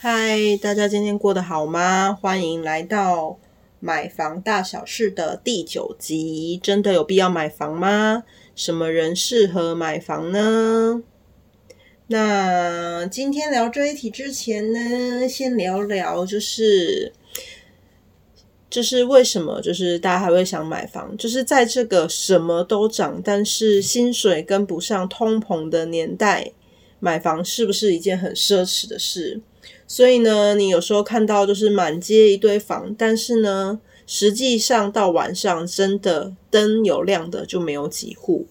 嗨，大家今天过得好吗？欢迎来到买房大小事的第九集。真的有必要买房吗？什么人适合买房呢？那今天聊这一题之前呢，先聊聊就是就是为什么就是大家还会想买房？就是在这个什么都涨，但是薪水跟不上通膨的年代，买房是不是一件很奢侈的事？所以呢，你有时候看到就是满街一堆房，但是呢，实际上到晚上真的灯有亮的就没有几户，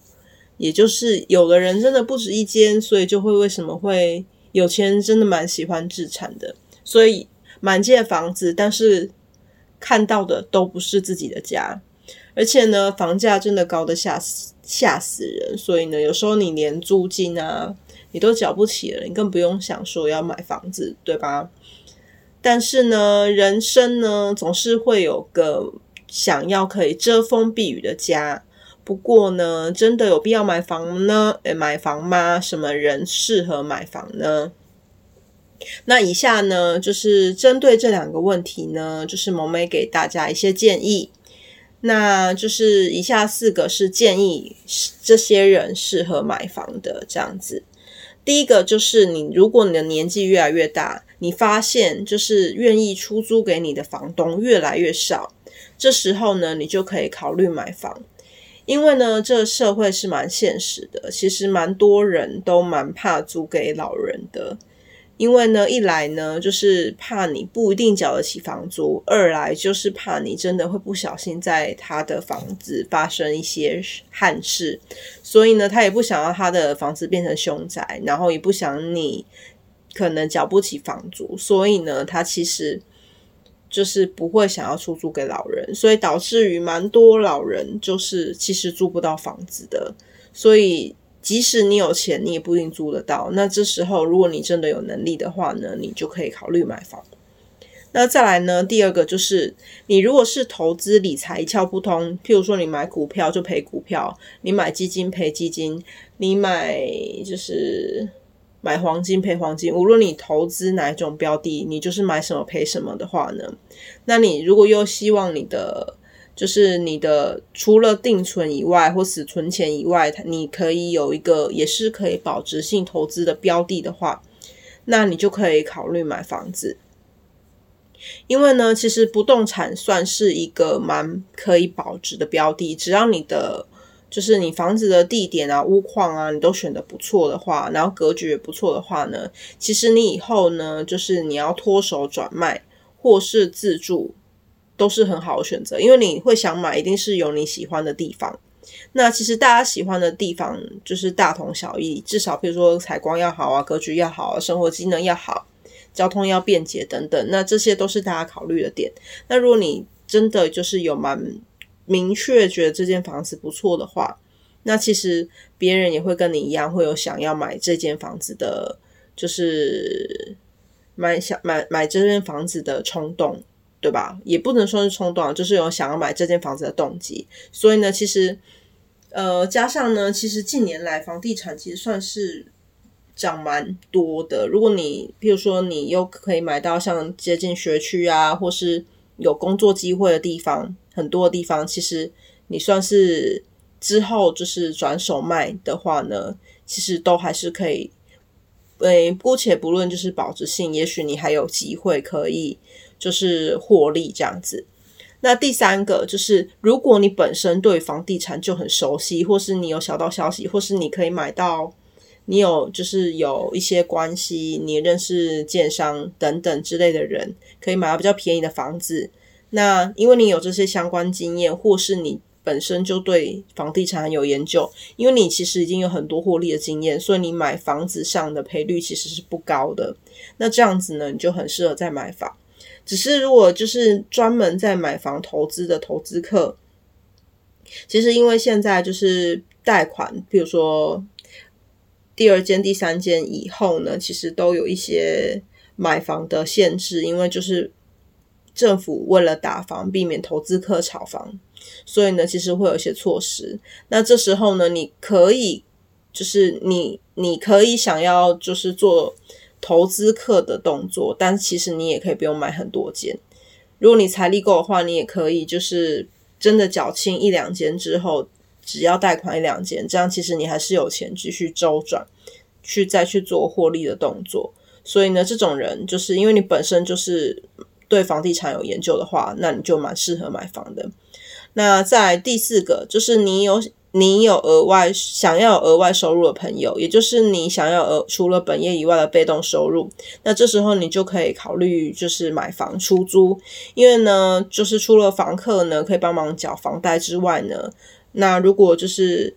也就是有的人真的不止一间，所以就会为什么会有钱人真的蛮喜欢自产的，所以满街的房子，但是看到的都不是自己的家，而且呢，房价真的高的吓死吓死人，所以呢，有时候你连租金啊。你都缴不起了，你更不用想说要买房子，对吧？但是呢，人生呢，总是会有个想要可以遮风避雨的家。不过呢，真的有必要买房呢？诶，买房吗？什么人适合买房呢？那以下呢，就是针对这两个问题呢，就是萌妹给大家一些建议。那就是以下四个是建议这些人适合买房的这样子。第一个就是你，如果你的年纪越来越大，你发现就是愿意出租给你的房东越来越少，这时候呢，你就可以考虑买房，因为呢，这个社会是蛮现实的，其实蛮多人都蛮怕租给老人的。因为呢，一来呢，就是怕你不一定缴得起房租；二来就是怕你真的会不小心在他的房子发生一些憾事，所以呢，他也不想要他的房子变成凶宅，然后也不想你可能缴不起房租，所以呢，他其实就是不会想要出租给老人，所以导致于蛮多老人就是其实租不到房子的，所以。即使你有钱，你也不一定租得到。那这时候，如果你真的有能力的话呢，你就可以考虑买房。那再来呢，第二个就是，你如果是投资理财一窍不通，譬如说你买股票就赔股票，你买基金赔基金，你买就是买黄金赔黄金，无论你投资哪一种标的，你就是买什么赔什么的话呢，那你如果又希望你的就是你的除了定存以外，或死存钱以外，你可以有一个也是可以保值性投资的标的的话，那你就可以考虑买房子。因为呢，其实不动产算是一个蛮可以保值的标的，只要你的就是你房子的地点啊、屋况啊，你都选的不错的话，然后格局也不错的话呢，其实你以后呢，就是你要脱手转卖或是自住。都是很好的选择，因为你会想买，一定是有你喜欢的地方。那其实大家喜欢的地方就是大同小异，至少比如说采光要好啊，格局要好啊，生活机能要好，交通要便捷等等。那这些都是大家考虑的点。那如果你真的就是有蛮明确觉得这间房子不错的话，那其实别人也会跟你一样，会有想要买这间房子的，就是买想买买这间房子的冲动。对吧？也不能说是冲动，就是有想要买这间房子的动机。所以呢，其实，呃，加上呢，其实近年来房地产其实算是涨蛮多的。如果你，譬如说，你又可以买到像接近学区啊，或是有工作机会的地方，很多的地方，其实你算是之后就是转手卖的话呢，其实都还是可以。诶，姑且不论就是保值性，也许你还有机会可以。就是获利这样子。那第三个就是，如果你本身对房地产就很熟悉，或是你有小道消息，或是你可以买到你有就是有一些关系，你认识建商等等之类的人，可以买到比较便宜的房子。那因为你有这些相关经验，或是你本身就对房地产很有研究，因为你其实已经有很多获利的经验，所以你买房子上的赔率其实是不高的。那这样子呢，你就很适合再买房。只是如果就是专门在买房投资的投资客，其实因为现在就是贷款，比如说第二间、第三间以后呢，其实都有一些买房的限制，因为就是。政府为了打房，避免投资客炒房，所以呢，其实会有一些措施。那这时候呢，你可以就是你你可以想要就是做投资客的动作，但其实你也可以不用买很多间。如果你财力够的话，你也可以就是真的缴清一两间之后，只要贷款一两间，这样其实你还是有钱继续周转，去再去做获利的动作。所以呢，这种人就是因为你本身就是。对房地产有研究的话，那你就蛮适合买房的。那在第四个，就是你有你有额外想要额外收入的朋友，也就是你想要额除了本业以外的被动收入，那这时候你就可以考虑就是买房出租，因为呢，就是除了房客呢可以帮忙缴房贷之外呢，那如果就是。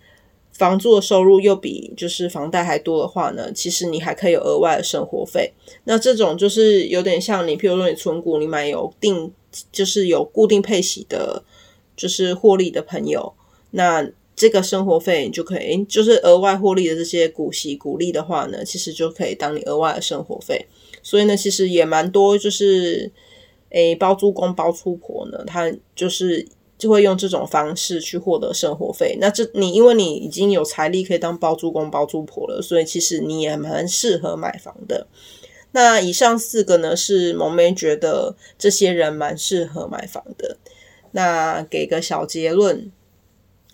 房租的收入又比就是房贷还多的话呢，其实你还可以有额外的生活费。那这种就是有点像你，譬如说你存股，你买有定就是有固定配息的，就是获利的朋友，那这个生活费你就可以，就是额外获利的这些股息股利的话呢，其实就可以当你额外的生活费。所以呢，其实也蛮多，就是诶包租公包租婆呢，他就是。就会用这种方式去获得生活费。那这你因为你已经有财力可以当包租公包租婆了，所以其实你也蛮适合买房的。那以上四个呢，是萌妹觉得这些人蛮适合买房的。那给个小结论，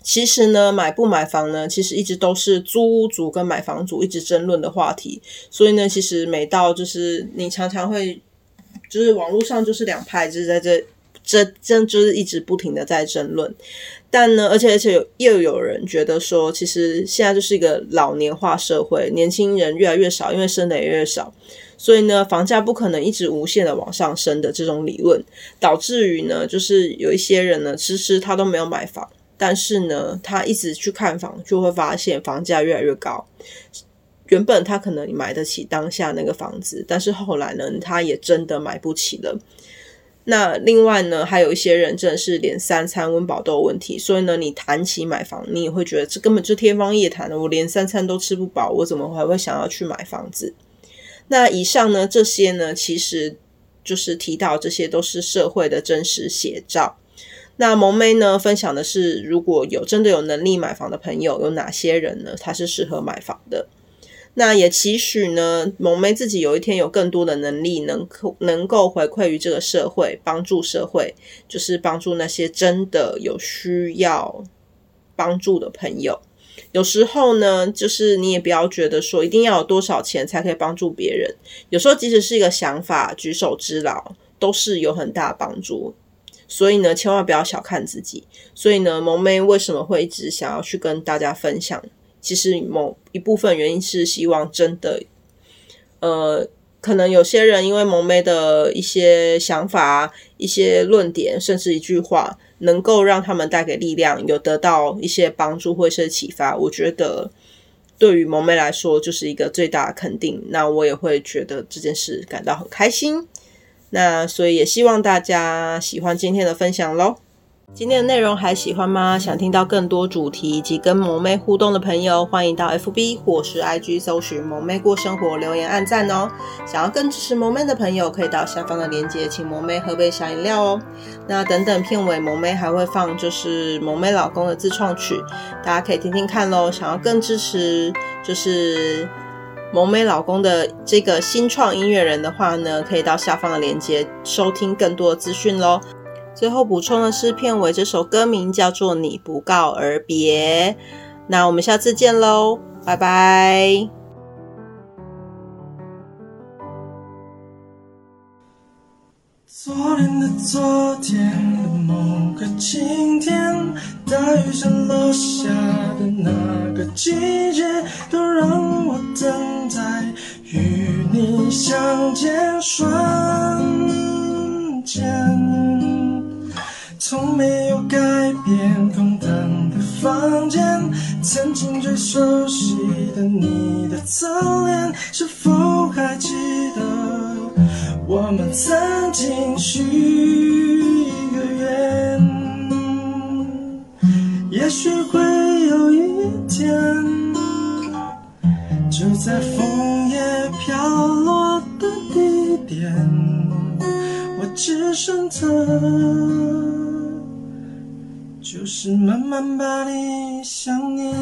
其实呢，买不买房呢，其实一直都是租屋族跟买房族一直争论的话题。所以呢，其实每到就是你常常会就是网络上就是两派就是在这。这这就是一直不停的在争论，但呢，而且而且有又有人觉得说，其实现在就是一个老年化社会，年轻人越来越少，因为生的也越少，所以呢，房价不可能一直无限的往上升的这种理论，导致于呢，就是有一些人呢，其实他都没有买房，但是呢，他一直去看房，就会发现房价越来越高。原本他可能买得起当下那个房子，但是后来呢，他也真的买不起了。那另外呢，还有一些人真的是连三餐温饱都有问题，所以呢，你谈起买房，你也会觉得这根本就天方夜谭的。我连三餐都吃不饱，我怎么还会想要去买房子？那以上呢，这些呢，其实就是提到这些都是社会的真实写照。那萌妹呢，分享的是，如果有真的有能力买房的朋友，有哪些人呢？他是适合买房的。那也期许呢，萌妹自己有一天有更多的能力能，能能够回馈于这个社会，帮助社会，就是帮助那些真的有需要帮助的朋友。有时候呢，就是你也不要觉得说一定要有多少钱才可以帮助别人。有时候即使是一个想法，举手之劳，都是有很大帮助。所以呢，千万不要小看自己。所以呢，萌妹为什么会一直想要去跟大家分享？其实某一部分原因是希望真的，呃，可能有些人因为萌妹的一些想法、一些论点，甚至一句话，能够让他们带给力量，有得到一些帮助或是启发。我觉得对于萌妹来说，就是一个最大的肯定。那我也会觉得这件事感到很开心。那所以也希望大家喜欢今天的分享喽。今天的内容还喜欢吗？想听到更多主题以及跟萌妹互动的朋友，欢迎到 FB 或是 IG 搜寻“萌妹过生活”，留言按赞哦。想要更支持萌妹的朋友，可以到下方的链接，请萌妹喝杯小饮料哦。那等等片尾，萌妹还会放就是萌妹老公的自创曲，大家可以听听看喽。想要更支持就是萌妹老公的这个新创音乐人的话呢，可以到下方的链接收听更多的资讯喽。最后补充的是，片尾这首歌名叫做《你不告而别》。那我们下次见喽，拜拜。昨天的昨天的某个晴天，大雨下落下的那个季节，都让我等在与你相见瞬间。从没有改变空荡的房间，曾经最熟悉的你的侧脸，是否就在枫叶飘落的地点，我只剩的，就是慢慢把你想念。